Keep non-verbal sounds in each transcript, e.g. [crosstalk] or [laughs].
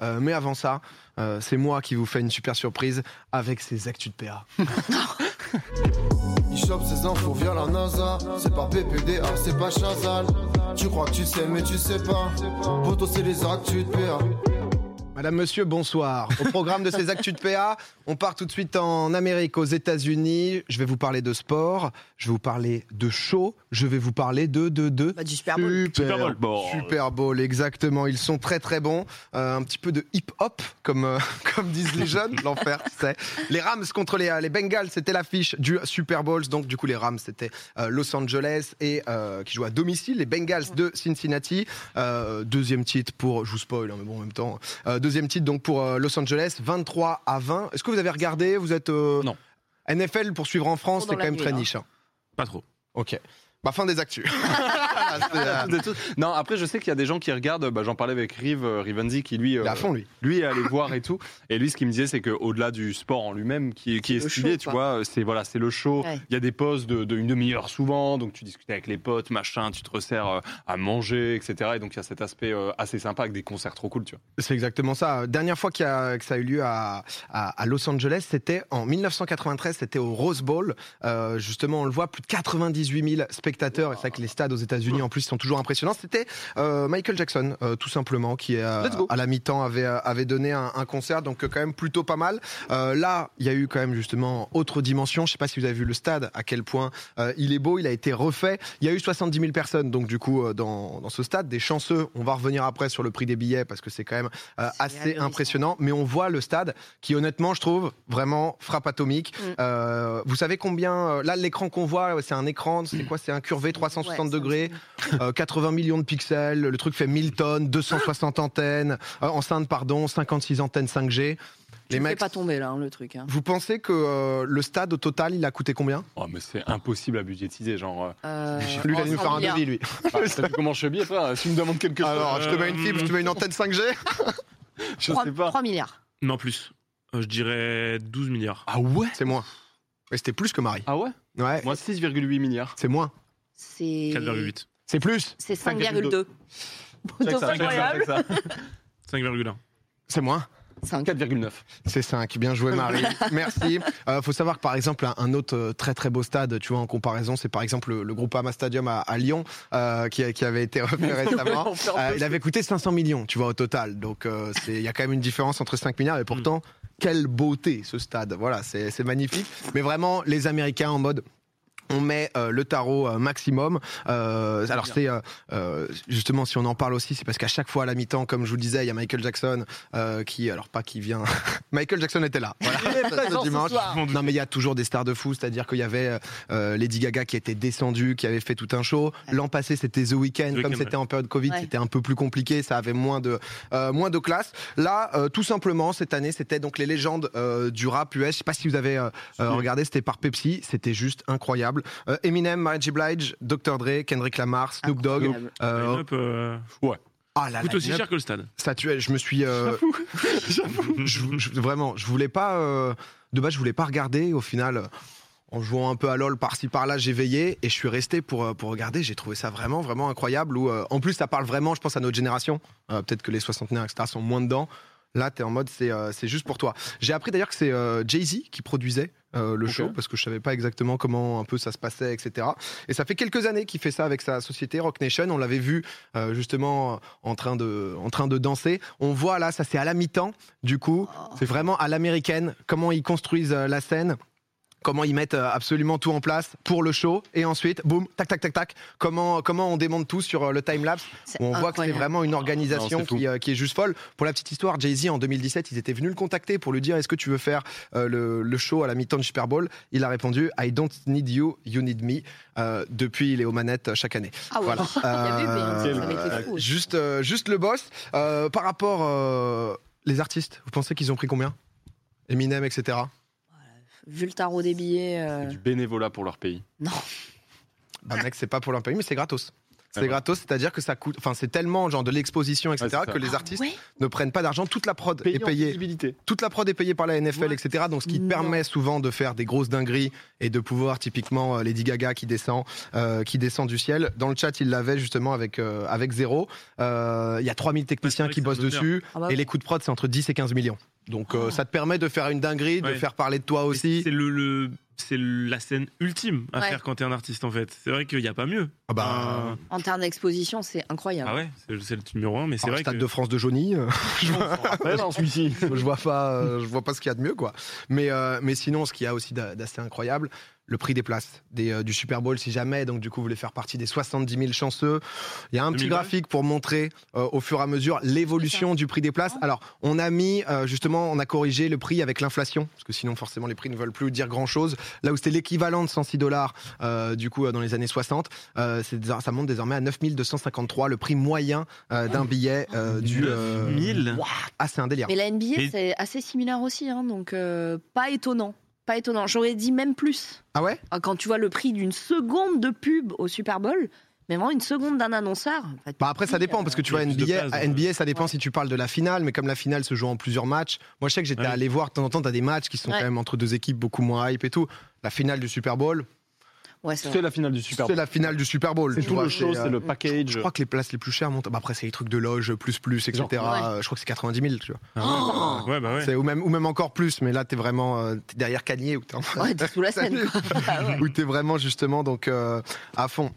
Euh, mais avant ça, euh, c'est moi qui vous fais une super surprise avec ces actus de PA. [laughs] Il chope ses infos via la NASA. C'est pas PPDA, c'est pas Chazal. Tu crois que tu sais, mais tu sais pas. Poto, c'est les actus de PA. Madame, monsieur, bonsoir. Au programme de ces [laughs] actus de PA, on part tout de suite en Amérique, aux États-Unis. Je vais vous parler de sport, je vais vous parler de show, je vais vous parler de de de Bah, du Super Bowl. Super, Super Bowl. Bon. Super Bowl, exactement. Ils sont très très bons. Euh, un petit peu de hip-hop, comme, euh, [laughs] comme disent les jeunes. [laughs] L'enfer, tu sais. Les Rams contre les, les Bengals, c'était l'affiche du Super Bowl. Donc, du coup, les Rams, c'était euh, Los Angeles et euh, qui jouent à domicile. Les Bengals de Cincinnati. Euh, deuxième titre pour, je vous spoil, hein, mais bon, en même temps. Euh, deuxième titre donc pour euh, Los Angeles, 23 à 20. Est-ce que vous avez regardé? Vous êtes. euh, Non. NFL pour suivre en France, c'est quand même nuit, très là. niche. hein. Pas trop. Ok. Bah, fin des actus. [laughs] [laughs] Toutes et. Non, après, je sais qu'il y a des gens qui regardent. Bah, J'en parlais avec Rive, euh, Rivenzi, qui lui, est euh, à fond, lui. lui est allé voir et tout. Et lui, ce qu'il me disait, c'est qu'au-delà du sport en lui-même, qui, qui est le stylé, show, tu vois, c'est voilà, c'est le show. Ouais. Il y a des pauses de, de une demi-heure souvent, donc tu discutes avec les potes, machin, tu te resserres euh, à manger, etc. Et donc il y a cet aspect euh, assez sympa avec des concerts trop cool, tu vois. C'est exactement ça. Dernière fois qu'il y a- que ça a eu lieu à, à- à Los Angeles, c'était en 1993, c'était au Rose Bowl. Euh, justement, on le voit, plus de 98 000 spectateurs. Et c'est vrai que les stades aux États-Unis, en plus, sont toujours impressionnants. C'était euh, Michael Jackson, euh, tout simplement, qui euh, Let's go. à la mi-temps avait, euh, avait donné un, un concert, donc euh, quand même plutôt pas mal. Euh, là, il y a eu quand même justement autre dimension. Je sais pas si vous avez vu le stade, à quel point euh, il est beau, il a été refait. Il y a eu 70 000 personnes, donc du coup, euh, dans, dans ce stade, des chanceux. On va revenir après sur le prix des billets parce que c'est quand même euh, assez impressionnant. Mais on voit le stade qui, honnêtement, je trouve vraiment frappe atomique. Mm. Euh, vous savez combien euh, Là, l'écran qu'on voit, c'est un écran. C'est quoi? C'est un curvé 360 Ouais, degrés, euh, 80 millions de pixels. Le truc fait 1000 tonnes, 260 antennes, euh, enceintes, pardon, 56 antennes 5G. Tu Les ne fais mecs, pas tomber là, hein, le truc. hein. vous pensez que euh, le stade au total, il a coûté combien? Oh, mais c'est impossible à budgétiser, genre. euh, Euh, Lui, il allait nous 100 faire un devis, lui. bah, T'as vu [laughs] comment je suis habillé, frère Si tu me demandes quelque chose. Alors, je te mets une euh, fibre, je te mets une antenne 5G. [laughs] [laughs] Je 3, sais pas. milliards. Non, plus. Euh, je dirais 12 milliards. Ah ouais? C'est moins. Mais c'était plus que Marie. Ah ouais? Ouais, Moi, 6,8 milliards. c'est moins. C'est 4,8. C'est plus. c'est 5,2. 5,2. Check C'est incroyable. check ça. 5,1. [laughs] C'est moins. 5. 4,9. C'est 5. Bien joué, Marie. [laughs] Merci. Euh, faut savoir que, par exemple, un, un autre euh, très très beau stade, tu vois, en comparaison, c'est par exemple le, le Groupama Stadium à, à Lyon, euh, qui, avait été refait [laughs] récemment. Euh, il avait coûté 500 millions, tu vois, au total. Donc, euh, c'est- il y a quand même une différence entre 5 milliards et pourtant, quelle beauté ce stade. Voilà, c'est c'est magnifique. Mais vraiment, les Américains en mode. On met euh, le tarot euh, maximum. Euh, alors c'est euh, euh, justement si on en parle aussi, c'est parce qu'à chaque fois à la mi-temps, comme je vous le disais, il y a Michael Jackson euh, qui, alors pas qui vient, [laughs] Michael Jackson était là. Voilà. [laughs] Ce dimanche. Non mais il y a toujours des stars de fou, c'est-à-dire qu'il y avait euh, Lady Gaga qui était descendue, qui avait fait tout un show. L'an passé c'était The Weeknd, The comme c'était en période Covid, Ouais. c'était un peu plus compliqué, ça avait moins de euh, moins de classe. Là, euh, tout simplement cette année, c'était donc les légendes euh, du rap US. Je sais pas si vous avez euh, euh, regardé, c'était par Pepsi, c'était juste incroyable. Euh, Eminem, Mary J. Blige, Dr Dre, Kendrick Lamar, Snoop Dogg. Euh, Line-up, euh, ah là, coûte la aussi cher que le stade. ça tuait. Je me suis euh, [laughs] je- je- vraiment, je voulais pas euh, de base, je voulais pas regarder. Au final, en jouant un peu à LoL par-ci par-là, j'ai veillé et je suis resté pour pour regarder. J'ai trouvé ça vraiment vraiment incroyable. Où euh, en plus, ça parle vraiment, je pense à notre génération. Euh, Peut-être que les soixantenaires etc sont moins dedans. Là, t'es en mode c'est euh, c'est juste pour toi. J'ai appris d'ailleurs que c'est euh, Jay Z qui produisait euh, le show parce que je savais pas exactement comment un peu ça se passait, etc. Et ça fait quelques années qu'il fait ça avec sa société Rock Nation. On l'avait vu euh, justement en train de en train de danser. On voit là, ça c'est à la mi-temps. Du coup, Oh. c'est vraiment à l'américaine comment ils construisent euh, la scène. Comment ils mettent euh, absolument tout en place pour le show et ensuite, boum, tac, tac, tac, tac. Comment comment on démonte tout sur euh, le time lapse on voit que c'est vraiment une organisation Non, qui, euh, qui est juste folle. Pour la petite histoire, Jay-Z en 2017, ils étaient venus le contacter pour lui dire est-ce que tu veux faire euh, le, le show à la mi-temps du Super Bowl? Il a répondu I don't need you, you need me. Euh, depuis, il est aux manettes chaque année. Ah ouais. Voilà. [laughs] Il y avait eu, mais Euh, ça avait été fou. juste, euh, juste le boss. Euh, par rapport euh, les artistes, vous pensez qu'ils ont pris combien? Eminem, etc. Vu le tarot des billets. euh, Du bénévolat pour leur pays. Non. Bah mec, c'est pas pour leur pays, mais c'est gratos. C'est gratos, c'est-à-dire que ça coûte. Enfin, c'est tellement genre de l'exposition, etc., Ouais, c'est ça. que les artistes Ouais. ne prennent pas d'argent. Toute la prod Payé est en payée. visibilité. Toute la prod est payée par la NFL, Ouais. etc. Donc, ce qui Non. permet souvent de faire des grosses dingueries et de pouvoir, typiquement, euh, Lady Gaga qui descend, euh, qui descend du ciel. Dans le chat, il l'avait justement avec, euh, avec zéro. Euh, Il y a 3000 techniciens vrai qui que bossent dessus. Ah bah Et les coûts de prod, c'est entre 10 et 15 millions. Donc, euh, Oh. ça te permet de faire une dinguerie, de Ouais. faire parler de toi aussi. C'est le, le- c'est la scène ultime à Ouais. faire quand t'es un artiste en fait. C'est vrai qu'il n'y a pas mieux. Ah bah, Euh, En termes d'exposition, c'est incroyable. ah ouais, c'est le numéro un, mais c'est vrai Stade que de France de Johnny. euh, [laughs] celui-ci. je vois pas, euh, je vois pas ce qu'il y a de mieux, quoi. Mais, euh, mais sinon, ce qu'il y a aussi d'a- d'assez incroyable, le prix des places des, euh, du Super Bowl, si jamais, donc du coup, vous voulez faire partie des 70 000 chanceux. Il y a un petit 2000 balles. graphique pour montrer euh, au fur et à mesure l'évolution du prix des places. Alors, on a mis, euh, justement, on a corrigé le prix avec l'inflation, parce que sinon, forcément, les prix ne veulent plus dire grand-chose. Là où c'était l'équivalent de 106 dollars, euh, du coup, euh, dans les années 60, euh, c'est dés- ça monte désormais à 9 253, le prix moyen euh, d'un billet euh, du... euh, 9000 Ouah, ah, c'est un délire. Mais la NBA, c'est assez similaire aussi, hein, donc euh, pas étonnant. Pas étonnant. J'aurais dit même plus. Ah ouais? Ah, Quand tu vois le prix d'une seconde de pub au Super Bowl, mais vraiment une seconde d'un annonceur. en fait, Bah après ça dépend euh, parce que tu vois NBA, place, à NBA ça dépend Ouais. si tu parles de la finale mais comme la finale se joue en plusieurs matchs moi je sais que j'étais Ouais. allé voir de temps en temps t'as des matchs qui sont Ouais. quand même entre deux équipes beaucoup moins hype et tout la finale du Super Bowl Ouais, c'est C'est la finale du Super c'est Bowl. la finale du Super Bowl C'est tout vois, le show, c'est, c'est euh, le package. je crois que les places les plus chères montent bah après c'est les trucs de loge plus plus etc Genre, ouais. Je crois que c'est 90 000 tu vois Ah ouais. Ouais, bah ouais. C'est- ou même ou même encore plus mais là t'es vraiment euh, t'es derrière Kanye ou t'es t'es sous la scène. quoi. [laughs] Ah ouais. où tu es vraiment justement donc euh, à fond.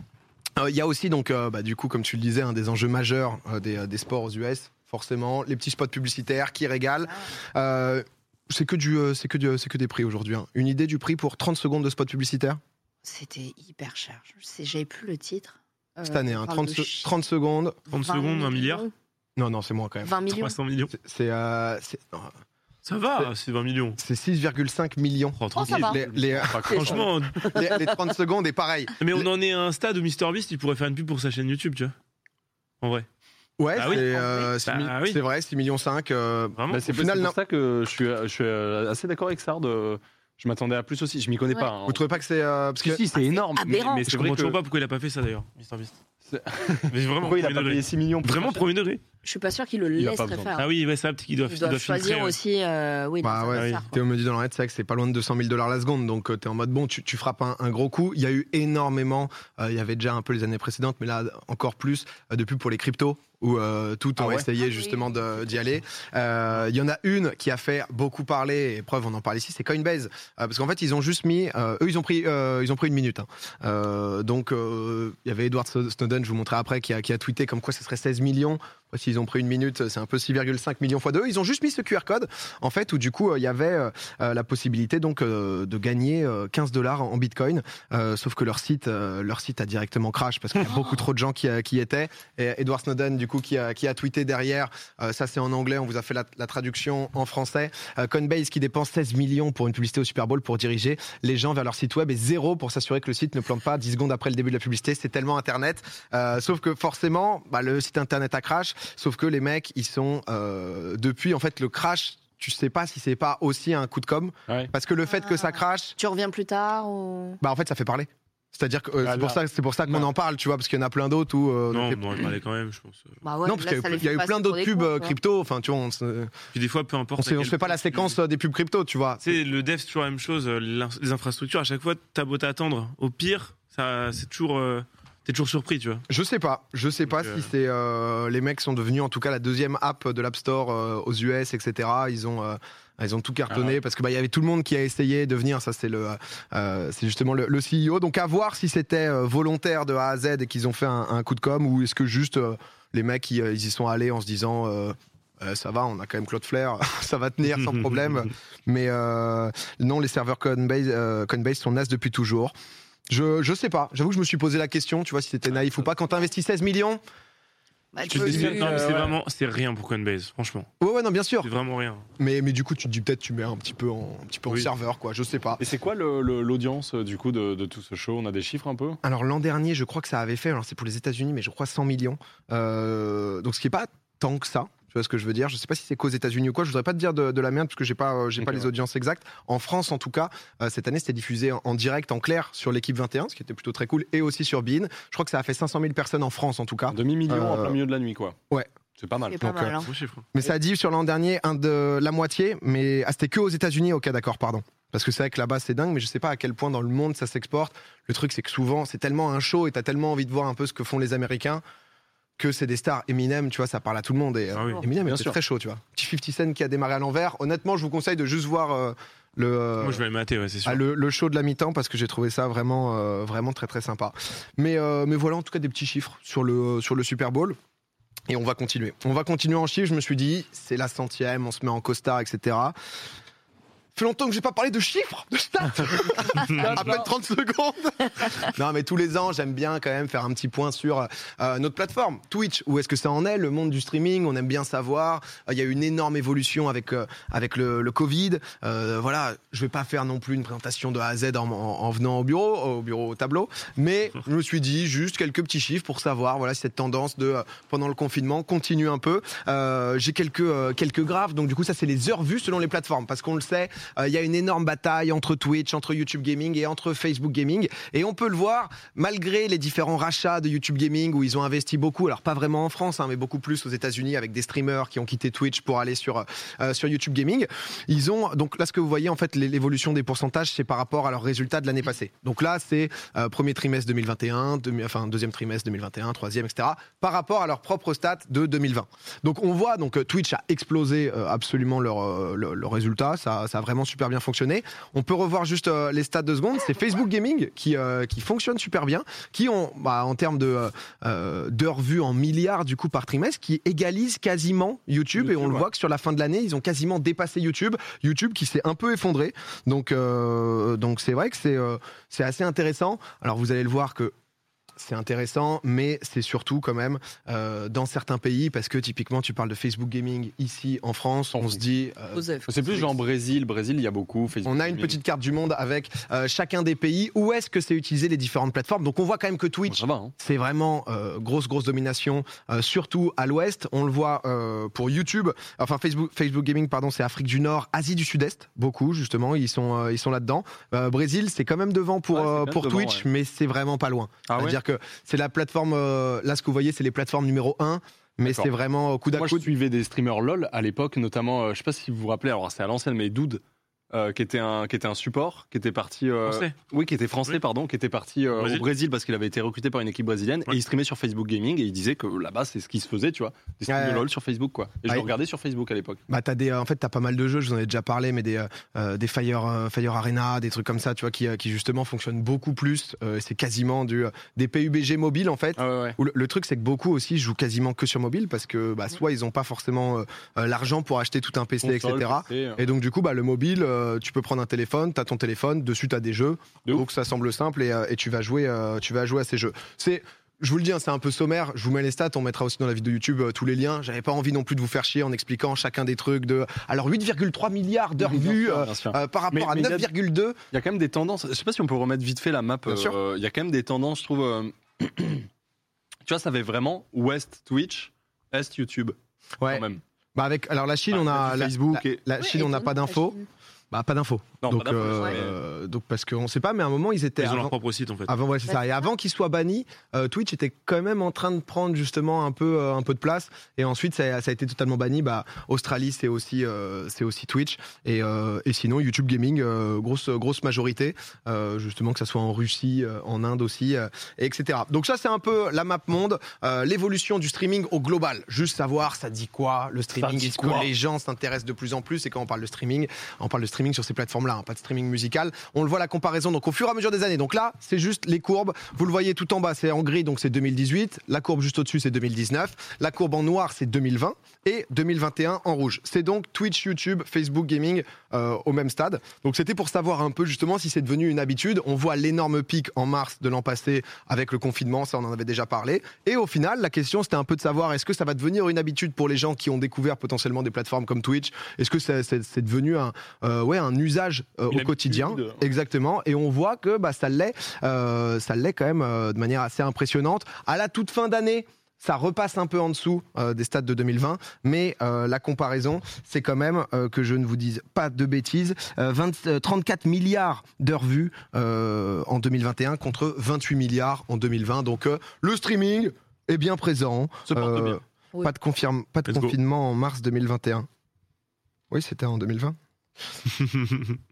Euh, Il y a aussi donc euh, bah, du coup comme tu le disais un des enjeux majeurs euh, des, euh, des sports aux US forcément les petits spots publicitaires qui régalent. Euh, c'est que du euh, c'est que du- c'est que des prix aujourd'hui. hein. Une idée du prix pour 30 secondes de spot publicitaire C'était hyper cher. Je sais, j'avais plus le titre. Euh, cette année. hein, parle 30, de se- chi- 30 secondes. 30 20 secondes, 1 milliard. Non non c'est moins quand même. 20 millions. 300 millions. C'est c'est, euh, c'est- non, Ça va, c'est 20 millions. c'est 6,5 millions. Oh, ça tranquille. va. Les, les- Franchement, les- les 30 secondes est pareil. mais on en est à un stade où MrBeast il pourrait faire une pub pour sa chaîne YouTube, tu vois. En vrai. Ouais, Ah oui. c'est euh, six Bah mi- oui. c'est vrai, 6 millions 5. euh, Vraiment. Bah, c'est Au final, c'est non. pour ça que je suis, je suis euh, assez d'accord avec Sard. Je m'attendais à plus aussi. Je m'y connais Ouais. pas. hein. vous trouvez pas que c'est euh, parce que Si, si, c'est énorme. mais, mais Je c'est vrai comprends que... toujours pas pourquoi il a pas fait ça d'ailleurs, MrBeast. C'est- mais vraiment, Pourquoi il a pas payé 6 millions Vraiment premier degré. Je suis pas sûr qu'il le Il besoin. faire. Ah oui, ouais, ça, ils doivent, Ils ils doivent choisir filtrer, ouais. aussi. euh, oui, Bah ouais. Théo me dit dans l'arrêt, c'est vrai que c'est pas loin de 200 000 dollars la seconde, donc tu t'es en mode bon, tu, tu frappes un, un gros coup. Il y a eu énormément, euh, il y avait déjà un peu les années précédentes, mais là encore plus euh, de pubs pour les cryptos où euh, tout Ah ont ouais essayé Ah oui. justement d'y aller. Euh, Il y en a une qui a fait beaucoup parler, et preuve on en parle ici, c'est Coinbase, Euh, parce qu'en fait ils ont juste mis, euh, eux ils ont pris, euh, ils ont pris une minute. hein. Euh, donc euh, il y avait Edward Snowden, je vous montrerai après, qui a, qui a tweeté comme quoi ce serait 16 millions. S'ils ont pris une minute, c'est un peu 6,5 millions fois deux. Ils ont juste mis ce QR code, en fait, où du coup, euh, il y avait euh, euh, la possibilité donc de gagner euh, 15 dollars en Bitcoin. Sauf que leur site, leur site a directement crash parce qu'il y a beaucoup trop de gens qui, qui étaient. Et Edward Snowden, du coup, qui a, tweeté derrière, ça c'est en anglais, on vous a fait la, traduction en français. Coinbase qui dépense 16 millions pour une publicité au Super Bowl pour diriger les gens vers leur site web et zéro pour s'assurer que le site ne plante pas 10 secondes après le début de la publicité. C'est tellement Internet. Sauf que forcément, bah, le site Internet a crash. Sauf que les mecs, ils sont euh, depuis en fait le crash. Tu sais pas si c'est pas aussi un coup de com, Ouais. parce que le fait que ça Ah. crache, Tu reviens plus tard ou... bah en fait ça fait parler. C'est-à-dire que euh, Ah, c'est pour ça, c'est pour ça qu'on en parle, tu vois, parce qu'il y en a plein d'autres où. euh, Non, donc, non, il parlait quand même, je pense. Bah ouais, non, parce qu'il y a eu- y a plein d'autres pubs crypto. Enfin, tu vois, on se, Puis des fois, peu importe. on, se fait pas la séquence des pubs crypto, tu vois. Tu sais, le dev, c'est toujours la même chose. Les infrastructures, à chaque fois, t'as beau t'attendre. Au pire, ça, c'est toujours. euh, T'es toujours surpris, tu vois. Je sais pas, je sais pas si euh, c'est euh, les mecs sont devenus en tout cas la deuxième app de l'App Store euh, aux US, etc. Ils ont ils ont tout cartonné Ah parce que bah il y avait tout le monde qui a essayé de venir. Ça c'est le c'est justement le, le CEO. Donc à voir si c'était volontaire de A à Z et qu'ils ont fait un, un coup de com ou est-ce que juste les mecs ils, ils y sont allés en se disant euh, ça va, on a quand même Claude Flair, [laughs] ça va tenir sans problème. [laughs] Mais euh, non, les serveurs Coinbase, euh, Coinbase sont nazes depuis toujours. Je, je sais pas. J'avoue que je me suis posé la question, tu vois, si c'était naïf ou pas. Quand t'investis 16 millions, Bah, Tu te dis, non, mais euh, c'est ouais. vraiment, c'est rien pour Coinbase, franchement. ouais, ouais, non, bien sûr. C'est vraiment rien. Mais, mais du coup, tu te dis peut-être tu mets un petit peu en, un petit peu en Oui. serveur, quoi. Je sais pas. Et c'est quoi le- le- l'audience euh, du coup de, de tout ce show? On a des chiffres un peu? Alors l'an dernier, je crois que ça avait fait, alors c'est pour les États-Unis, mais je crois 100 millions. Euh, donc ce qui est pas tant que ça. Tu vois ce que je veux dire? Je sais pas si c'est qu'aux États-Unis ou quoi. Je voudrais pas te dire de, de la merde parce que j'ai pas, euh, pas les ouais. audiences exactes. En France, en tout cas, euh, cette année, c'était diffusé en, en direct, en clair, sur l'équipe 21, ce qui était plutôt très cool, et aussi sur Bein. Je crois que ça a fait 500 000 personnes en France, en tout cas. Un demi-million en Euh, plein milieu de la nuit, quoi. ouais. C'est pas mal. C'est pas Donc, mal. hein. Chiffre. Mais ça a dit sur l'an dernier un de la moitié, mais ah, c'était que aux États-Unis. Ok, d'accord, pardon. Parce que c'est vrai que là-bas c'est dingue, mais je sais pas à quel point dans le monde ça s'exporte. Le truc c'est que souvent c'est tellement un show et t'as tellement envie de voir un peu ce que font les Américains que c'est des stars. Eminem, tu vois, ça parle à tout le monde. Et, euh, Ah oui. Eminem Bien c'est sûr. très chaud, tu vois. Petit 50 Cent qui a démarré à l'envers. Honnêtement, je vous conseille de juste voir euh, le, euh, Moi, je vais le mater, ouais, c'est sûr. ah, le, le show de la mi-temps parce que j'ai trouvé ça vraiment, euh, vraiment très très sympa. Mais, euh, mais voilà en tout cas des petits chiffres sur le, sur le Super Bowl. Et on va continuer. On va continuer en chiffres. Je me suis dit, c'est la centième, on se met en costard, etc. fait longtemps que j'ai pas parlé de chiffres, de stats. [laughs] à peine 30 secondes. [laughs] non, mais tous les ans, j'aime bien quand même faire un petit point sur euh, notre plateforme Twitch. Où est-ce que ça en est Le monde du streaming, on aime bien savoir. Euh, Il y a eu une énorme évolution avec euh, avec le, le Covid. Voilà, je vais pas faire non plus une présentation de A à Z en, en- en venant au bureau, au bureau au tableau, mais [laughs] je me suis dit juste quelques petits chiffres pour savoir voilà si cette tendance de pendant le confinement continue un peu. J'ai quelques quelques graphes, donc du coup ça c'est les heures vues selon les plateformes parce qu'on le sait, euh, il y a une énorme bataille entre Twitch, entre YouTube Gaming et entre Facebook Gaming et on peut le voir malgré les différents rachats de YouTube Gaming où ils ont investi beaucoup, alors pas vraiment en France hein, mais beaucoup plus aux États-Unis avec des streamers qui ont quitté Twitch pour aller sur euh, sur YouTube Gaming. Ils ont donc là ce que vous voyez en fait l'é- l'évolution des pourcentages c'est par rapport à leurs résultats de l'année passée. Donc là c'est euh, premier trimestre 2021, demi- enfin deuxième trimestre 2021, troisième etc. par rapport à leurs propres stats de 2020. Donc on voit donc euh, Twitch a explosé euh, absolument leur, euh, leur, leur résultat, ça, ça a vraiment super bien fonctionné. On peut revoir juste euh, les stats de secondes, c'est Facebook Gaming qui, euh, qui fonctionne super bien, qui ont bah, en termes de euh, euh, d'heures vues en milliards du coup par trimestre, qui égalise quasiment YouTube, et on le voit que sur la fin de l'année ils ont quasiment dépassé YouTube. YouTube qui s'est un peu effondré, donc donc c'est vrai que c'est c'est assez intéressant. Alors vous allez le voir que c'est intéressant, mais c'est surtout quand même euh, dans certains pays, parce que typiquement tu parles de Facebook Gaming ici en France, on se dit... euh. C'est plus genre Brésil. Brésil, il y a beaucoup. Facebook on a une Gaming. petite carte du monde avec euh, chacun des pays, où est-ce que c'est utilisé les différentes plateformes? Donc on voit quand même que Twitch hein. c'est vraiment euh, grosse grosse domination, euh, surtout à l'ouest. On le voit euh, pour YouTube, enfin Facebook, Facebook Gaming pardon, c'est Afrique du Nord, Asie du Sud-Est, beaucoup justement, ils sont euh, ils sont là-dedans. Euh, Brésil, c'est quand même devant pour Ouais, euh, pour devant, Twitch, mais c'est vraiment pas loin. Ah C'est-à-dire que c'est la plateforme, euh, là ce que vous voyez, c'est les plateformes numéro 1 mais c'est vraiment au coude à Moi, je suivais des streamers LOL à l'époque, notamment, euh, je sais pas si vous vous rappelez, alors c'est à l'ancienne, mais Dude, euh, qui, était un, qui était un support, qui était parti. euh, Français. Oui, qui était français, Oui. pardon, qui était parti euh, Brésil. au Brésil parce qu'il avait été recruté par une équipe brésilienne Ouais. et il streamait sur Facebook Gaming et il disait que là-bas, c'est ce qui se faisait, tu vois. Des streams Ouais, de. LOL sur Facebook, quoi. Et je Ouais. le regardais sur Facebook à l'époque. Bah t'as des, euh, en fait t'as pas mal de jeux, je vous en ai déjà parlé, mais des des Fire euh, Fire Arena, des trucs comme ça, tu vois, qui, euh, qui justement fonctionnent beaucoup plus. Euh, c'est quasiment du euh, des PUBG mobiles en fait. Ah ouais, ouais. Où le, le truc, c'est que beaucoup aussi jouent quasiment que sur mobile parce que bah, soit ils n'ont pas forcément l'argent pour acheter tout un PC, Console, etc. PC, Et donc, du coup, bah, le mobile, euh, tu peux prendre un téléphone, tu as ton téléphone, dessus, tu as des jeux. De ouf. donc, ça semble simple et, euh, et tu, vas jouer, euh, tu vas jouer à ces jeux. C'est. Je vous le dis, hein, c'est un peu sommaire. Je vous mets les stats. On mettra aussi dans la vidéo YouTube euh, tous les liens. J'avais pas envie non plus de vous faire chier en expliquant chacun des trucs. De alors 8,3 milliards d'heures vues euh, euh, par rapport Mais- à mais il y a- 9,2. Il y a quand même des tendances. Je sais pas si on peut remettre vite fait la map. Euh, Il y a quand même des tendances, je trouve. euh, [clears throat] tu vois, ça fait vraiment Ouest Twitch, Est YouTube. Ouais. Quand même. Bah avec alors la Chine, Bah, on a Facebook la- et- la Ouais, Chine, on n'a pas d'infos. Bah pas d'infos. Donc euh, donc parce qu'on sait pas, mais à un moment ils étaient Ils ont avant- leur propre site en fait. Avant, ouais, c'est ça. Et avant qu'il soit banni, euh, Twitch était quand même en train de prendre justement un peu, euh, un peu de place. Et ensuite, ça, a- ça a été totalement banni. Bah, Australie, c'est aussi, euh, c'est aussi Twitch. Et, euh, et sinon, YouTube Gaming, euh, grosse, grosse majorité. Euh, justement, que ça soit en Russie, euh, en Inde aussi, euh, et etc. Donc ça, c'est un peu la map monde, euh, l'évolution du streaming au global. Juste savoir, ça dit quoi? Le streaming dit Est-ce quoi? que les gens s'intéressent de plus en plus? Et quand on parle de streaming, on parle de streaming sur ces plateformes-là, hein, pas de streaming musical. On le voit la comparaison donc au fur et à mesure des années. Donc là, c'est juste les courbes. Vous le voyez tout en bas, c'est en gris, donc c'est 2018. La courbe juste au-dessus, c'est 2019. La courbe en noir, c'est 2020 et 2021 en rouge. C'est donc Twitch, YouTube, Facebook Gaming euh, au même stade. Donc c'était pour savoir un peu justement si c'est devenu une habitude. On voit l'énorme pic en mars de l'an passé avec le confinement, ça on en avait déjà parlé. Et au final, la question c'était un peu de savoir est-ce que ça va devenir une habitude pour les gens qui ont découvert potentiellement des plateformes comme Twitch? Est-ce que c'est devenu un, euh, un usage euh, au quotidien. Exactement. Et on voit que bah, ça l'est, euh, ça l'est quand même euh, de manière assez impressionnante. À la toute fin d'année, Ça repasse un peu en dessous euh, des stats de 2020, mais euh, la comparaison, c'est quand même euh, que je ne vous dise pas de bêtises. euh, 20 euh, 34 milliards d'heures vues en 2021 contre 28 milliards en 2020. Donc le streaming est bien présent. Se porte bien. Oui. Pas de, confirme, pas de Let's go. confinement en mars 2021. Oui, c'était en 2020. [laughs]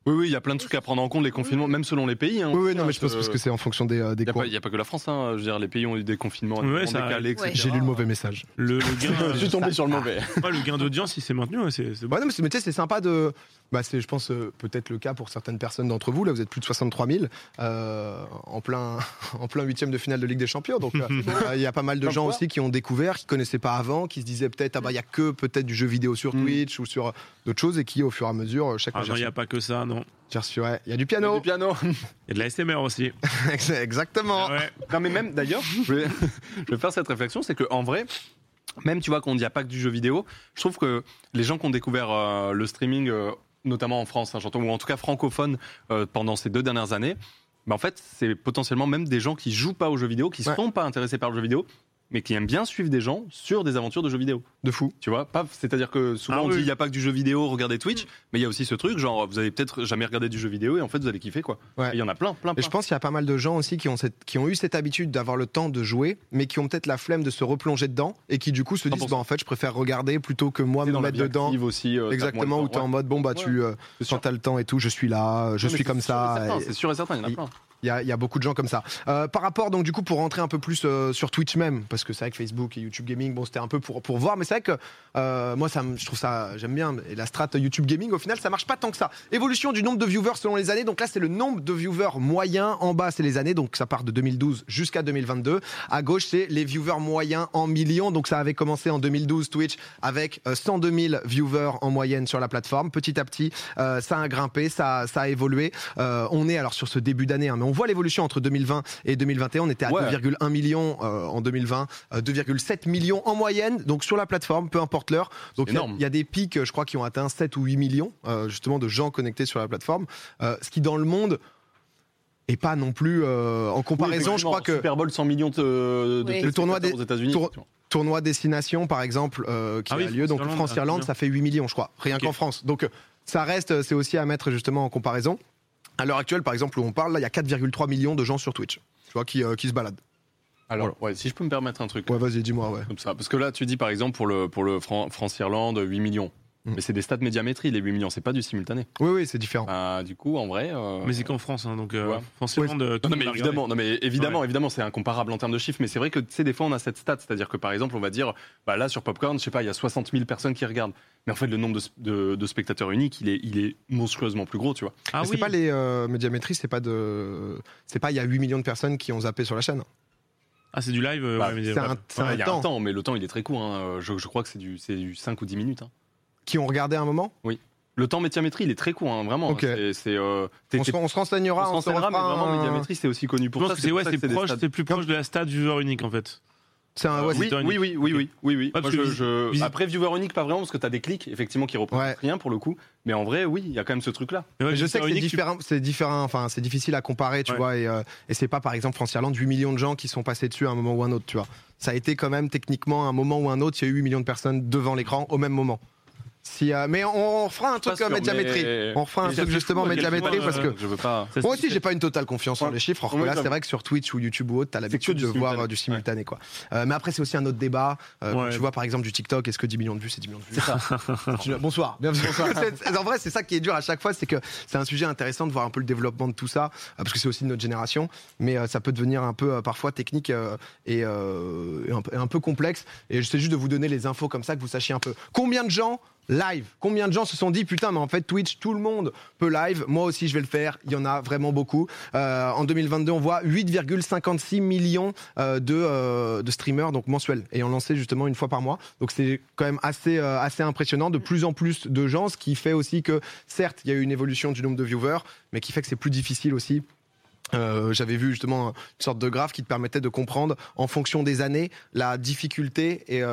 Oui, oui, il y a plein de trucs à prendre en compte, les confinements, même selon les pays. Hein, Oui, oui, non, mais je pense euh, parce que c'est en fonction des, euh, des Il n'y a, cours. pas- il y a pas que la France, hein. je veux dire, les pays ont eu des confinements Ouais, ouais, décalés, etc. J'ai lu le mauvais message. Le, le gain, [laughs] Je suis tombé sur le mauvais. ouais, le gain d'audience, il s'est maintenu. ouais, c'est bon. Ouais, non, mais mais tu sais, c'est sympa de. Bah, c'est, je pense, euh, peut-être le cas pour certaines personnes d'entre vous. Là, vous êtes plus de 63 000 euh, en plein [laughs] en plein huitième de finale de Ligue des Champions. Donc, [laughs] euh, euh, il y a pas mal de Comme gens quoi. aussi qui ont découvert, qui connaissaient pas avant, qui se disaient peut-être ah bah il y a que peut-être du jeu vidéo sur Mm. Twitch ou sur d'autres choses et qui, au fur et à mesure, euh, chaque Ah non, il n'y a pas que ça, non. ouais, il y a du Du piano. piano. [laughs] Il y a de la SMR aussi. Exactement. Ah ouais. Non, mais même d'ailleurs, je vais, je vais faire cette réflexion, c'est qu'en vrai, même tu vois qu'on dit a pas que du jeu vidéo, je trouve que les gens qui ont découvert euh, le streaming, euh, notamment en France, hein, j'entends, ou en tout cas francophone, euh, pendant ces deux dernières années, bah, en fait, c'est potentiellement même des gens qui jouent pas aux jeux vidéo, qui Ouais. sont pas intéressés par le jeu vidéo, mais qui aiment bien suivre des gens sur des aventures de jeux vidéo. De fou. Tu vois, pas, c'est-à-dire que souvent Ah on oui. dit il n'y a pas que du jeu vidéo, regardez Twitch, mais il y a aussi ce truc, genre vous avez peut-être jamais regardé du jeu vidéo et en fait vous allez kiffer quoi. Ouais. Il y en a plein, plein, Et je pense qu'il y a pas mal de gens aussi qui ont, cette, qui ont eu cette habitude d'avoir le temps de jouer, mais qui ont peut-être la flemme de se replonger dedans et qui du coup se disent 100%. bah, en fait je préfère regarder plutôt que moi me mettre dedans. aussi. euh, Exactement, où tu es en ouais. mode bon bah tu euh, quand t'as le temps et tout, je suis là, je Non, mais suis comme ça. C'est sûr et certain, il y en a plein. Il y, a, beaucoup de gens comme ça. Euh, par rapport donc du coup pour rentrer un peu plus euh, sur Twitch même, parce que c'est vrai que Facebook et YouTube Gaming, bon c'était un peu pour pour voir, mais c'est vrai que euh, moi ça, je trouve ça j'aime bien. Et la strat YouTube Gaming au final ça marche pas tant que ça. Évolution du nombre de viewers selon les années. Donc là c'est le nombre de viewers moyens. En bas c'est les années, donc ça part de 2012 jusqu'à 2022. À gauche c'est les viewers moyens en millions. Donc ça avait commencé en 2012 Twitch avec euh, 102 000 viewers en moyenne sur la plateforme. Petit à petit ça a grimpé, ça ça a évolué. On est alors sur ce début d'année, hein, mais on voit l'évolution entre 2020 et 2021. On était à Ouais. 2,1 millions euh, en 2020, euh, 2,7 millions en moyenne, donc sur la plateforme, peu importe l'heure. Donc il y a- y, des pics, euh, je crois, qui ont atteint 7 ou 8 millions euh, justement de gens connectés sur la plateforme, euh, ce qui dans le monde est pas non plus euh, en comparaison. je crois que Super Bowl 100 millions de, de Oui. Le tournoi des- aux États-unis. tour- tournoi destination par exemple euh, qui Ah oui, a lieu donc France-Irlande, France Irlande ah, ça fait 8 millions je crois rien qu'en France donc euh, ça reste euh, c'est aussi à mettre justement en comparaison à l'heure actuelle par exemple où on parle là il y a 4,3 millions de gens sur Twitch tu vois qui, euh, qui se baladent Alors, ouais, si je peux me permettre un truc. ouais vas-y dis-moi ouais Comme ça. Parce que là, tu dis par exemple pour le, pour le Fran- France-Irlande, 8 millions. Mm. Mais c'est des stats médiamétrie, les 8 millions, c'est pas du simultané. oui oui c'est différent Ah, du coup, en vrai. euh, Mais c'est qu'en France, hein, donc euh, Ouais. Euh, tout Non, mais évidemment, non, mais évidemment, Ouais. évidemment, c'est incomparable en termes de chiffres. Mais c'est vrai que, tu sais, des fois, on a cette stat. C'est-à-dire que, par exemple, on va dire, bah là, sur Popcorn, je sais pas, il y a 60 000 personnes qui regardent. Mais en fait, le nombre de, de- de spectateurs uniques, il est, il est monstrueusement plus gros, tu vois. Ah Mais oui, c'est pas les euh, médiamétries c'est pas de c'est pas il y a 8 millions de personnes qui ont zappé sur la chaîne ah, c'est du live. euh, Bah, ouais, c'est un, Ouais, temps un temps, mais le temps, il est très court. hein. Je, je crois que c'est du, c'est du 5 ou 10 minutes. hein. Qui ont regardé un moment? Le temps médiamétrie, il est très court, hein, vraiment. Ok. C'est, c'est, euh, on se, on renseignera on se renseignera, mais vraiment, un- médiamétrie, c'est aussi connu Je pour pense ça. c'est ouais, proche, plus proche de la stat viewer unique en fait. c'est un ouais, oui, oui, oui, oui, oui, oui, oui. Moi, je- je- Après, viewer unique, pas vraiment, parce que tu as des clics, effectivement, qui représentent Ouais. rien pour le coup. Mais en vrai, oui, il y a quand même ce truc-là. Ouais, je sais que c'est tu- différent, c'est différent, enfin c'est difficile à comparer, tu Ouais. vois, et, euh, et c'est pas par exemple France-Irlande 8 millions de gens qui sont passés dessus à un moment ou un autre, tu vois. Ça a été quand même techniquement un moment ou un autre, il y a eu 8 millions de personnes devant l'écran au même moment. Si, euh, mais on, on fera un truc sûr, médiamétrie. mais- On fera un mais truc justement fou, médiamétrie point, parce euh, que Je veux pas. moi aussi j'ai pas une totale confiance en Ouais. les chiffres. Alors que Ouais, là c'est vrai que sur Twitch ou YouTube ou autre, t'as l'habitude de voir simultané. euh, du simultané quoi. Euh, mais après c'est aussi un autre débat. Euh, Ouais. Tu vois par exemple du TikTok, est-ce que 10 millions de vues c'est 10 millions de vues? [laughs] Bonsoir. Bienvenue. [laughs] En vrai, c'est ça qui est dur à chaque fois, c'est que c'est un sujet intéressant de voir un peu le développement de tout ça, parce que c'est aussi de notre génération, mais ça peut devenir un peu parfois technique et, et un, peu- et un peu complexe. Et j'essaie juste de vous donner les infos comme ça, que vous sachiez un peu. Combien de gens live Combien de gens se sont dit putain, mais en fait Twitch, tout le monde peut live. Moi aussi, je vais le faire. Il y en a vraiment beaucoup. Euh, en 2022, on voit 8,56 millions euh, de, euh, de streamers donc mensuels ayant lancé justement une fois par mois. Donc c'est quand même assez assez impressionnant. De plus en plus de gens, ce qui fait aussi que certes, il y a eu une évolution du nombre de viewers, mais qui fait que c'est plus difficile aussi. J'avais vu justement une sorte de graphe qui te permettait de comprendre en fonction des années la difficulté et,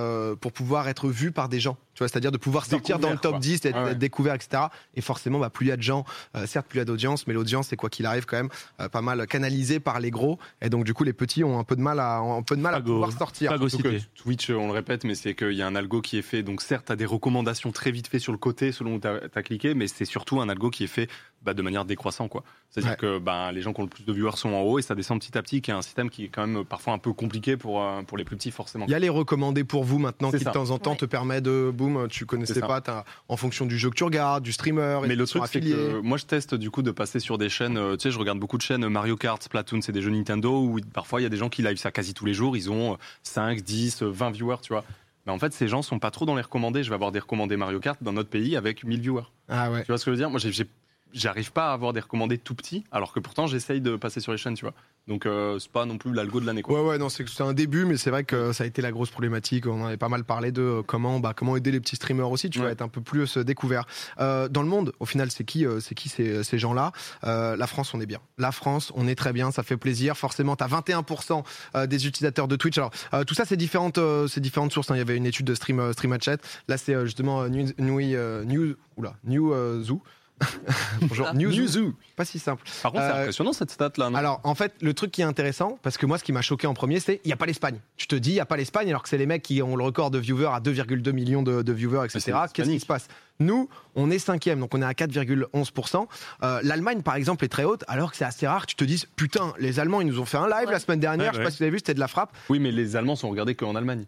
pour pouvoir être vu par des gens Tu vois, c'est-à-dire de pouvoir sortir dans le top quoi. 10, être, Ouais, ouais. être découvert, etc. Et forcément, bah, plus il y a de gens, euh, certes, plus il y a d'audience, mais l'audience, c'est quoi qu'il arrive quand même euh, pas mal canalisé par les gros. Et donc, du coup, les petits ont un peu de mal à, un peu de mal à Fago. pouvoir sortir. Que. Twitch, on le répète, mais c'est qu'il y a un algo qui est fait. Donc certes, tu as des recommandations très vite fait sur le côté selon où tu as, cliqué, mais c'est surtout un algo qui est fait bah, de manière décroissante. quoi. C'est-à-dire Ouais. que bah, les gens qui ont le plus de viewers sont en haut et ça descend petit à petit, qui est un système qui est quand même parfois un peu compliqué pour, euh, pour les plus petits, forcément. Il y a les recommandés pour vous maintenant qui de temps en temps Ouais. te permet de tu connaissais pas, t'as- en fonction du jeu que tu regardes, du streamer, Mais le truc, c'est que moi, je teste du coup de passer sur des chaînes. euh, tu sais, je regarde beaucoup de chaînes euh, Mario Kart, Splatoon, c'est des jeux Nintendo où parfois il y a des gens qui live ça quasi tous les jours. Ils ont euh, 5, 10, euh, 20 viewers, tu vois. Mais en fait, ces gens sont pas trop dans les recommandés. Je vais avoir des recommandés Mario Kart dans notre pays avec 1000 viewers. Ah ouais. Tu vois ce que je veux dire? Moi, j'ai- j'ai- j'arrive pas à avoir des recommandés tout petits, alors que pourtant, j'essaye de passer sur les chaînes, tu vois. Donc, euh, c'est pas non plus l'algo de l'année, quoi. Ouais, ouais, non, c'est c'est un début, mais c'est vrai que ça a été la grosse problématique. On en avait pas mal parlé de euh, comment, bah, comment aider les petits streamers aussi, tu Ouais. vois, être un peu plus euh, découvert. Euh, dans le monde, au final, c'est qui, c'est qui ces, ces gens-là? Euh, La France, on est bien. La France, on est très bien, ça fait plaisir. Forcément, tu as 21% euh, des utilisateurs de Twitch. Alors, tout ça, c'est différentes, c'est différentes sources. hein. Il y avait une étude de Stream, stream Chat. Là, c'est justement New, New, New, oula, New Zoo. [laughs] Bonjour, New, Zoo. Pas si simple. Par contre, c'est Euh, impressionnant cette stat-là. non? Alors, en fait, le truc qui est intéressant, parce que moi, ce qui m'a choqué en premier, c'est il n'y a pas l'Espagne. Tu te dis, il n'y a pas l'Espagne, alors que c'est les mecs qui ont le record de viewers à 2,2 millions de, de viewers, etc. Qu'est-ce qui se passe? Nous, on est cinquième, donc on est à 4,11%. Euh, L'Allemagne, par exemple, est très haute, alors que c'est assez rare que tu te dises, putain, les Allemands, ils nous ont fait un live Ouais. la semaine dernière, Ouais, je sais pas si vous avez vu, c'était de la frappe. Oui, mais les Allemands sont regardés qu'en Allemagne.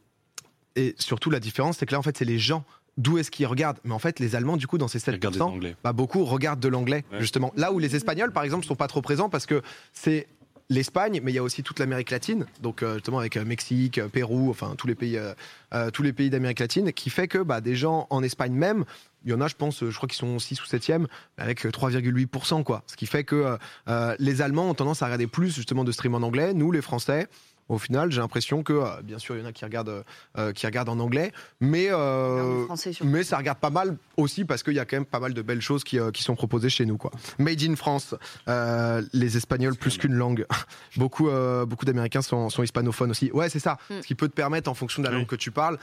Et surtout, la différence, c'est que là, en fait, c'est les gens. D'où est-ce qu'ils regardent Mais en fait, les Allemands, du coup, dans ces Ils regardent les 7%, Anglais. bah, beaucoup regardent de l'anglais, Ouais. justement. Là où les Espagnols, par exemple, sont pas trop présents parce que c'est l'Espagne, mais il y a aussi toute l'Amérique latine, donc euh, justement avec euh, Mexique, euh, Pérou, enfin tous les pays, euh, tous les pays d'Amérique latine, qui fait que bah, des gens en Espagne même, il y en a, je pense, je crois qu'ils sont 6 ou 7e, avec euh, 3,8%, quoi. Ce qui fait que euh, les Allemands ont tendance à regarder plus justement de stream en anglais, nous les Français. Au final, j'ai l'impression que, euh, bien sûr, il y en a qui regardent, euh, qui regardent en anglais, mais euh, En français, surtout. mais ça regarde pas mal aussi parce qu'il y a quand même pas mal de belles choses qui, euh, qui sont proposées chez nous. Quoi. Made in France, euh, les Espagnols plus qu'une langue. [laughs] beaucoup euh, beaucoup d'Américains sont, sont hispanophones aussi. Ouais, c'est ça. Mm. Ce qui peut te permettre en fonction de la Oui. langue que tu parles.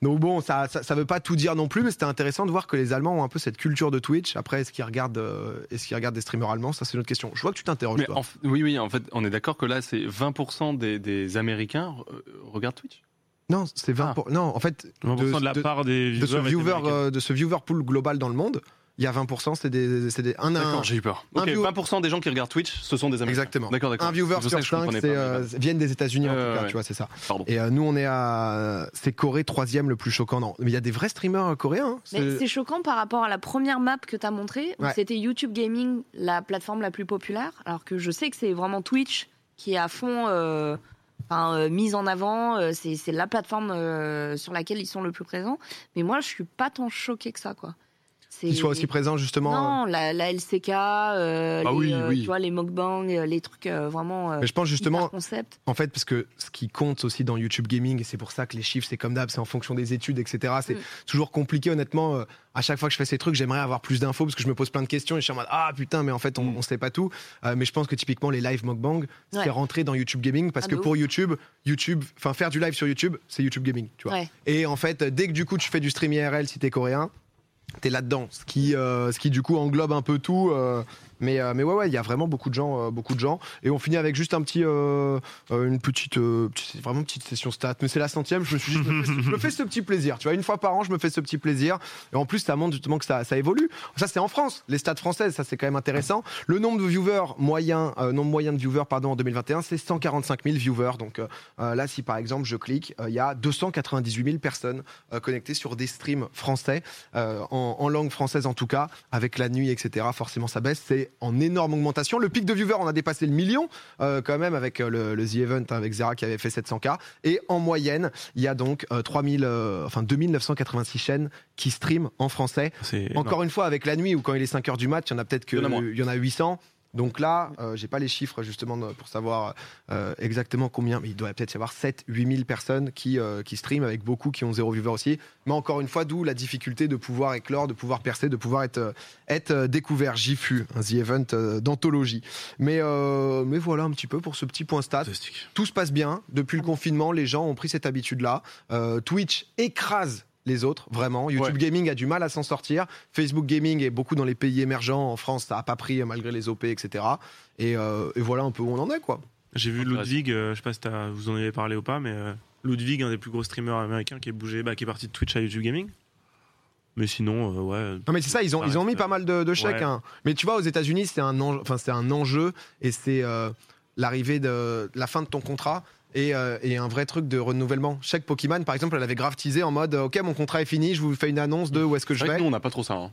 Donc bon, ça, ça, ça veut pas tout dire non plus, mais c'était intéressant de voir que les Allemands ont un peu cette culture de Twitch. Après, est-ce qu'ils regardent, euh, est-ce qu'ils regardent des streamers allemands? Ça, c'est une autre question. Je vois que tu t'interroges. Mais toi. en f- oui, oui, en fait, on est d'accord que là, c'est 20% des, des Américains euh, regardent Twitch? Non, c'est 20 Ah. pour- Non, en fait, 20% de, la part des de ce viewer, euh, de ce viewer pool global dans le monde, il y a 20%, c'est des, c'est des un, un, D'accord, j'ai eu peur. un Ok, view- 20% des gens qui regardent Twitch, ce sont des Américains. Exactement. D'accord, d'accord. Un viewer sur que je 5 comprenais c'est, euh, viennent des États-Unis en tout cas, ouais. tu vois, c'est ça. Pardon. Et euh, nous, on est à. C'est Corée, troisième le plus choquant. Non, mais il y a des vrais streamers euh, coréens. hein. Mais C'est- choquant par rapport à la première map que tu as montrée, où Ouais. c'était YouTube Gaming, la plateforme la plus populaire, alors que je sais que c'est vraiment Twitch qui est à fond euh, enfin, euh, mise en avant, euh, c'est c'est la plateforme euh, sur laquelle ils sont le plus présents. Mais moi, je suis pas tant choquée que ça, quoi. C'est- Qu'ils soient aussi présents, justement. Non, la, la LCK, euh, Ah les, oui, euh, oui. tu vois, les mukbangs, euh, les trucs euh, vraiment euh, Mais je pense justement, concept. en fait, parce que ce qui compte aussi dans YouTube Gaming, et c'est pour ça que les chiffres, c'est comme d'hab, c'est en fonction des études, etc. C'est Mm. toujours compliqué, honnêtement. euh, à chaque fois que je fais ces trucs, j'aimerais avoir plus d'infos parce que je me pose plein de questions et je suis en mode Ah putain, mais en fait, on, Mm. on sait pas tout. Euh, mais je pense que typiquement, les live mukbang, c'est Ouais. rentré dans YouTube Gaming parce Ah, que pour YouTube, YouTube, enfin, faire du live sur YouTube, c'est YouTube Gaming, tu vois. Ouais. Et en fait, dès que du coup tu fais du stream IRL si t'es coréen, t'es là-dedans. Ce qui, euh, ce qui du coup englobe un peu tout. euh, mais, euh, mais ouais, ouais, il y a vraiment beaucoup de gens, euh, beaucoup de gens. Et on finit avec juste un petit, euh, une petite, vraiment petite session stat. Mais c'est la centième. Je me fais, ce petit plaisir. Tu vois, une fois par an, je me fais ce petit plaisir. Et en plus, ça montre justement que ça, ça évolue. Ça, c'est en France. Les stats françaises, ça c'est quand même intéressant. Le nombre de viewers moyen, nombre moyen de viewers, pardon, en 2021, c'est 145 000 viewers. Donc là, si par exemple je clique, il y a 298 000 personnes connectées sur des streams français, en, en langue française en tout cas, avec la nuit, etc. Forcément, ça baisse. C'est en énorme augmentation. Le pic de viewers, on a dépassé le million euh, quand même avec euh, le, le The Event hein, avec Zera qui avait fait 700K. Et en moyenne, il y a donc euh, 3000, euh, enfin 2986 chaînes qui streament en français. Encore une fois, avec la nuit ou quand il est 5 heures du mat, il y en a peut-être que Il y en a moins. il y en a 800. Donc là, euh, j'ai pas les chiffres justement pour savoir euh, exactement combien, mais il doit peut-être y avoir 7 8000 personnes qui, euh, qui streament avec beaucoup qui ont zéro viewer aussi. Mais encore une fois, d'où la difficulté de pouvoir éclore, de pouvoir percer, de pouvoir être, euh, être découvert. JFU, un The Event d'anthologie. Mais, mais voilà un petit peu pour ce petit point stat tout se passe bien. Depuis le confinement, les gens ont pris cette habitude-là. Twitch écrase les autres, vraiment. YouTube Ouais. Gaming a du mal à s'en sortir. Facebook Gaming est beaucoup dans les pays émergents. En France, ça a pas pris malgré les OP, etc. Et, euh, et voilà un peu où on en est, quoi. J'ai vu. Ludwig, euh, je sais pas si t'as- vous en avez parlé ou pas, mais euh, Ludwig, un des plus gros streamers américains qui est bougé, bah, qui est parti de Twitch à YouTube Gaming. Mais sinon, euh, ouais. Non mais c'est ça, ils ont, ils ont mis pas mal de, de chèques. Ouais. hein. Mais tu vois, aux États-Unis, c'est un, un enjeu et c'est euh, l'arrivée de la fin de ton contrat. Et, euh, et un vrai truc de renouvellement. Chaque Pokémon, par exemple, elle avait grave teasé en mode Ok, mon contrat est fini, je vous fais une annonce de où est-ce que je vrai que vais. nous, on n'a pas trop ça. hein.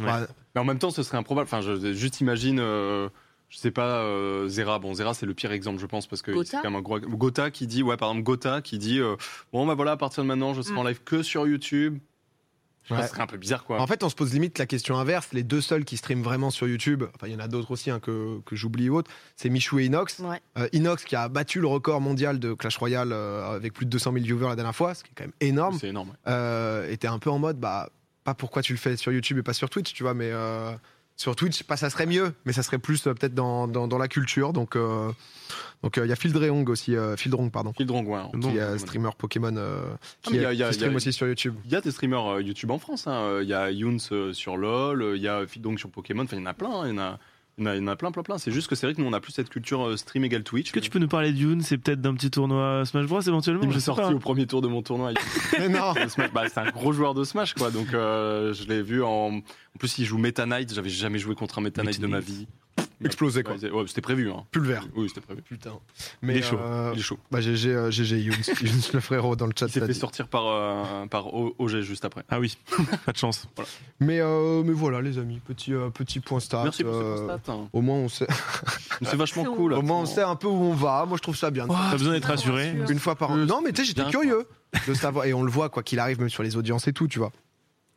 Ouais. Mais en même temps, ce serait improbable. Enfin, je juste imagine, euh, je sais pas, euh, Zera. Bon, Zera, c'est le pire exemple, je pense, parce que c'est quand même un gros. Gotha qui dit, ouais, par exemple, Gotha qui dit, euh, bon, bah voilà, à partir de maintenant, je serai en live que sur YouTube. Je pense Ouais. que ce serait un peu bizarre, quoi. En fait, on se pose limite la question inverse. Les deux seuls qui streament vraiment sur YouTube, enfin, il y en a d'autres aussi hein, que, que j'oublie ou autres, c'est Michou et Inox. Ouais. Euh, Inox qui a battu le record mondial de Clash Royale euh, avec plus de 200 000 viewers la dernière fois, ce qui est quand même énorme. c'est énorme. ouais. euh, était un peu en mode bah pas pourquoi tu le fais sur YouTube et pas sur Twitch tu vois mais euh, sur Twitch pas ça serait mieux mais ça serait plus euh, peut-être dans, dans, dans la culture donc euh, donc il y a Fieldrong aussi euh, Fieldrong pardon Fieldrong, ouais. Donc, qui est euh, streamer Pokémon euh, Ah, qui, mais est- y a- y a- qui stream y a- aussi sur YouTube Il y a des streamers euh, YouTube en France. hein. Il y a Younes euh, sur LoL, euh, il y a Fieldong sur Pokémon. Enfin, il y en a plein. hein. Il y en a, il y en a, il y en a plein, plein, plein. C'est juste que c'est vrai que nous, on a plus cette culture euh, stream égale Twitch. Est-ce que tu peux nous parler de Youn C'est peut-être d'un petit tournoi Smash Bros éventuellement Il Je m'a sais sorti pas. au premier tour de mon tournoi. [laughs] mais non de [laughs] Smash. Bah, c'est un gros joueur de Smash, quoi. Donc, euh, je l'ai vu en. En plus, il joue Meta Knight. J'avais jamais joué contre un Meta Knight de ma vie. Explosé quoi Ouais, c'était prévu. Hein. pulvère Oui, c'était prévu. putain Il est chaud. euh, Il est chaud. bah GG euh, GG Younes [laughs] Younes, le frérot dans le chat Il s'est fait dit. sortir par, euh, par OG juste après. Ah oui, [laughs] pas de chance. mais euh, mais voilà les amis petit euh, petit point star Merci pour ce constat. hein. au moins on sait Mais [laughs] C'est vachement cool. au moins on sait un peu où on va moi je trouve ça bien T'as besoin d'être rassuré. une fois par an. Non, mais tu sais, j'étais curieux de savoir, et on le voit quoi qu'il arrive, même sur les audiences et tout, tu vois.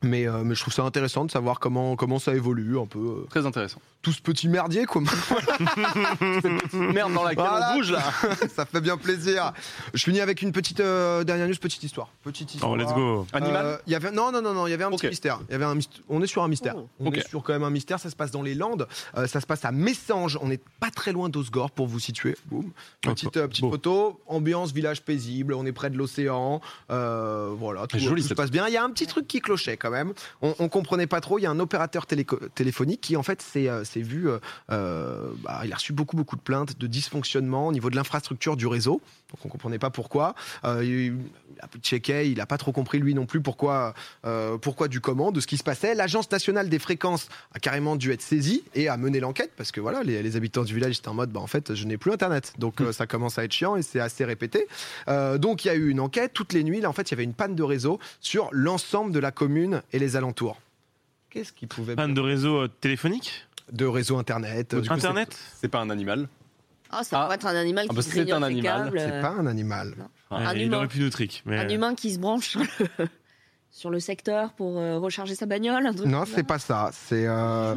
Mais, euh, mais je trouve ça intéressant de savoir comment, comment ça évolue, un peu. euh, Très intéressant. tout ce petit merdier, quoi. [laughs] Merde dans laquelle Voilà. on bouge là. [laughs] ça fait bien plaisir. Je finis avec une petite euh, dernière news, petite histoire. Petite histoire. Oh, let's go. Animal Euh, il y avait non non non non il y avait un petit Ok. mystère il y avait un myst- on est sur un mystère Oh. on est sur quand même un mystère ça se passe dans les Landes Euh, ça se passe à Messanges on n'est pas très loin d'Osgore pour vous situer Boum. petite euh, petite photo ambiance village paisible on est près de l'océan euh, voilà tout, joli, tout se passe bien il y a un petit truc qui clochait quand on, on comprenait pas trop. Il y a un opérateur téléphonique qui en fait s'est euh, vu euh, euh, bah, il a reçu beaucoup de plaintes de dysfonctionnement au niveau de l'infrastructure du réseau donc on comprenait pas pourquoi Euh, il a checké, il a pas trop compris lui non plus pourquoi, euh, pourquoi du comment, de ce qui se passait. L'agence nationale des fréquences a carrément dû être saisie et a mené l'enquête parce que voilà, les, les habitants du village étaient en mode, bah en fait, je n'ai plus internet, donc euh, ça commence à être chiant et c'est assez répété. Euh, donc il y a eu une enquête toutes les nuits. Là, en fait, il y avait une panne de réseau sur l'ensemble de la commune et les alentours. Qu'est-ce qui pouvait Panne de réseau téléphonique? De réseau internet euh, Internet? C'est pas un animal. Ah, ça Ah. pourrait être un animal Ah qui bah, se c'est grignote un les animal. câbles, C'est euh, pas un animal. un Ouais, Il humain. aurait pu nous trick. Mais... Un humain qui se branche sur le, [laughs] sur le secteur pour euh, recharger sa bagnole. un truc Non, c'est pas ça. C'est euh,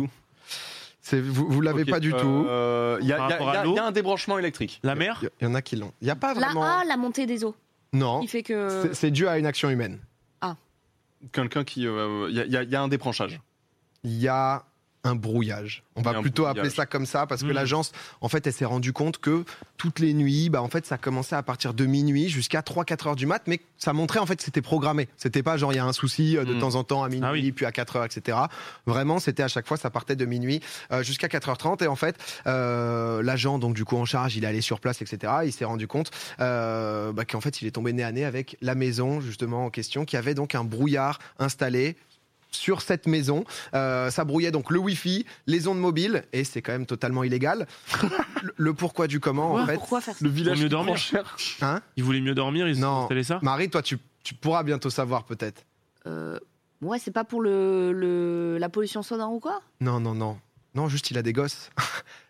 c'est vous, vous l'avez pas du tout. euh, Il y, a- y y y un débranchement électrique. La mer Il y- en a qui l'ont. Il y a pas La vraiment. La montée des eaux. Non. Qui fait que. C'est- C'est dû à une action humaine. Quelqu'un qui. euh, il y a un débranchage. Il y a un brouillage. On va plutôt appeler ça comme ça parce que Mm. l'agence, en fait, elle s'est rendue compte que toutes les nuits, bah, en fait, ça commençait à partir de minuit jusqu'à 3-4 heures du mat, mais ça montrait en fait que c'était programmé. C'était pas genre il y a un souci euh, de Mm. temps en temps à minuit, Ah oui. puis à 4 heures, etc. Vraiment, c'était à chaque fois, ça partait de minuit euh, jusqu'à 4h30 et en fait, euh, l'agent, donc du coup en charge, il est allé sur place, etc. Il s'est rendu compte euh, bah, qu'en fait, il est tombé nez à nez avec la maison justement en question, qui avait donc un brouillard installé sur cette maison. Euh, ça brouillait donc le Wi-Fi, les ondes mobiles, et c'est quand même totalement illégal. le, le pourquoi du comment, en fait. Pourquoi faire ça Le village mieux dormir. cher. Hein Ils voulaient mieux dormir, ils Non. ont installé ça Marie, toi, tu, tu pourras bientôt savoir peut-être. euh, Ouais, c'est pas pour le, le, la pollution sonore ou quoi? Non, non, non. Non, juste il a des gosses.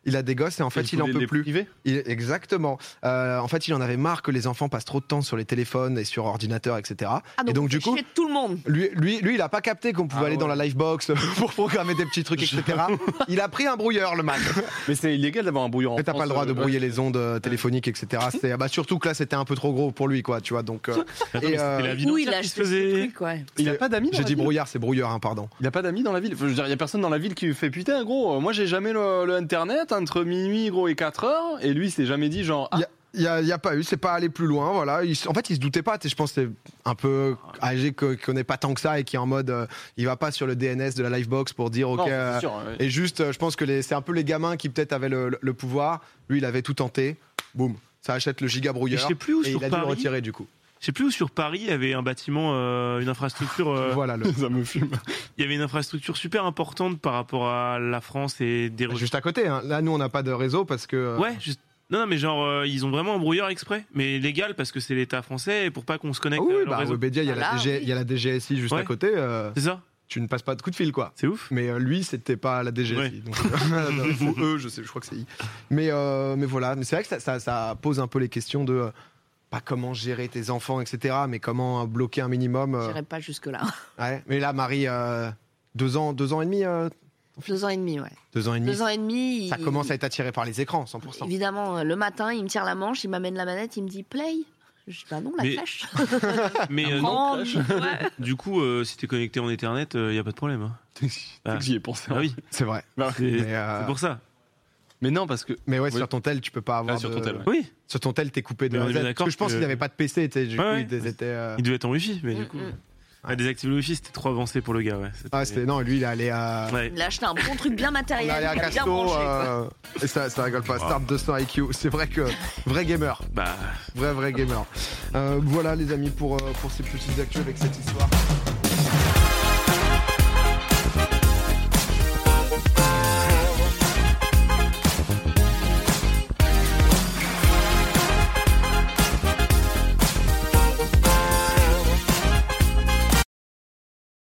Il a des gosses et en fait il, en peut les plus. priver? Il- exactement. Euh, en fait, il en avait marre que les enfants passent trop de temps sur les téléphones et sur ordinateur, etc. Ah, et donc on du fait coup, tout le monde. lui, lui, lui, il a pas capté qu'on pouvait Ah aller dans la livebox [laughs] pour programmer des petits trucs, etc. [laughs] il a pris un brouilleur, le Mac. [laughs] Mais c'est illégal d'avoir un brouilleur en Mais t'as pas le droit de euh, brouiller les ondes euh, téléphoniques, etc. C'est- bah, surtout que là, c'était un peu trop gros pour lui, quoi, tu vois. Donc, euh, Attends, Et, mais euh, c'était la ville Où il a faisait. truc, ouais. Il a pas d'amis dans j'ai la dit ville brouillard, c'est brouilleur, hein, pardon. Il a pas d'amis dans la ville. Enfin, je veux dire, il y a personne dans la ville qui fait putain, gros. Moi, j'ai jamais le, le internet entre minuit, gros, et 4 heures. Et lui, il s'est jamais dit genre. Ah, Il y a- Il pas eu, c'est pas allé plus loin, voilà. Il- en fait, il se doutait pas. tu sais, Je pense que c'est un peu âgé qui connaît pas tant que ça et qui est en mode, euh, il va pas sur le DNS de la Livebox pour dire ok. Non, euh, c'est sûr, ouais. et juste, euh, je pense que c'est un peu les gamins qui peut-être avaient le, le pouvoir. Lui, il avait tout tenté. Boum, ça achète le giga Et je brouilleur. sais plus où Et sur il a dû le retirer du coup. Je sais plus où sur Paris il y avait un bâtiment, euh, une infrastructure. euh, Voilà le. Ça me fume. Il y avait une infrastructure super importante par rapport à la France et des. Juste à côté. hein. Là, nous, on n'a pas de réseau parce que. euh, Ouais, juste. Non, non, mais genre, euh, ils ont vraiment un brouilleur exprès, mais légal parce que c'est l'État français et pour pas qu'on se Ah connecte oui, à oui, leur bah, réseau. Webedia, il y, a la Ah DG oui. il y a la DGSI juste Ouais. à côté. euh, C'est ça tu ne passes pas de coup de fil, quoi. C'est ouf. Mais euh, lui, c'était pas la DGSI. Ouais. Donc, [laughs] ou [laughs] eux, je sais, je crois que c'est I. Mais, euh, mais voilà, mais c'est vrai que ça, ça- ça pose un peu les questions de euh, pas comment gérer tes enfants, etc. Mais comment bloquer un minimum. euh, J'irai pas jusque-là. [laughs] ouais. Mais là, Marie, euh, deux ans, deux ans et demi, euh, Deux ans et demi, ouais. deux ans et demi. Deux ans et demi. Ça il- commence à être attiré par les écrans, 100%. Évidemment, euh, le matin, il me tire la manche, il m'amène la manette, il me dit play. Je dis bah non, la Mais-. [laughs] [laughs] Mais euh, non, ouais. du coup, euh, si t'es connecté en Ethernet, il y a pas de problème. hein. C'est que J'y ai pensé. Ah oui, C'est vrai. euh, c'est pour ça. Mais non, parce que. mais ouais, Oui. sur ton tel, tu peux pas avoir. Ah, sur de- ton tel, ouais. Oui, Sur ton tel, t'es coupé de Mais on est bien Parce que je pense qu'il n'avait pas de PC, tu sais, du Ouais, coup, ouais. ils étaient. euh, il devait être en Wi-Fi, mais Mm, du coup. mm. Ah, désactiver le Wi-Fi, c'était trop avancé pour le gars, ouais. Ah, c'était non, lui, il est allé à. Ouais. Il a acheté un bon truc bien matériel. est allé à il Casto, branché, euh, et ça, ça rigole pas. Start 200 IQ, c'est vrai que vrai gamer, Bah, vrai vrai gamer. Euh, voilà les amis pour pour ces petites actus avec cette histoire.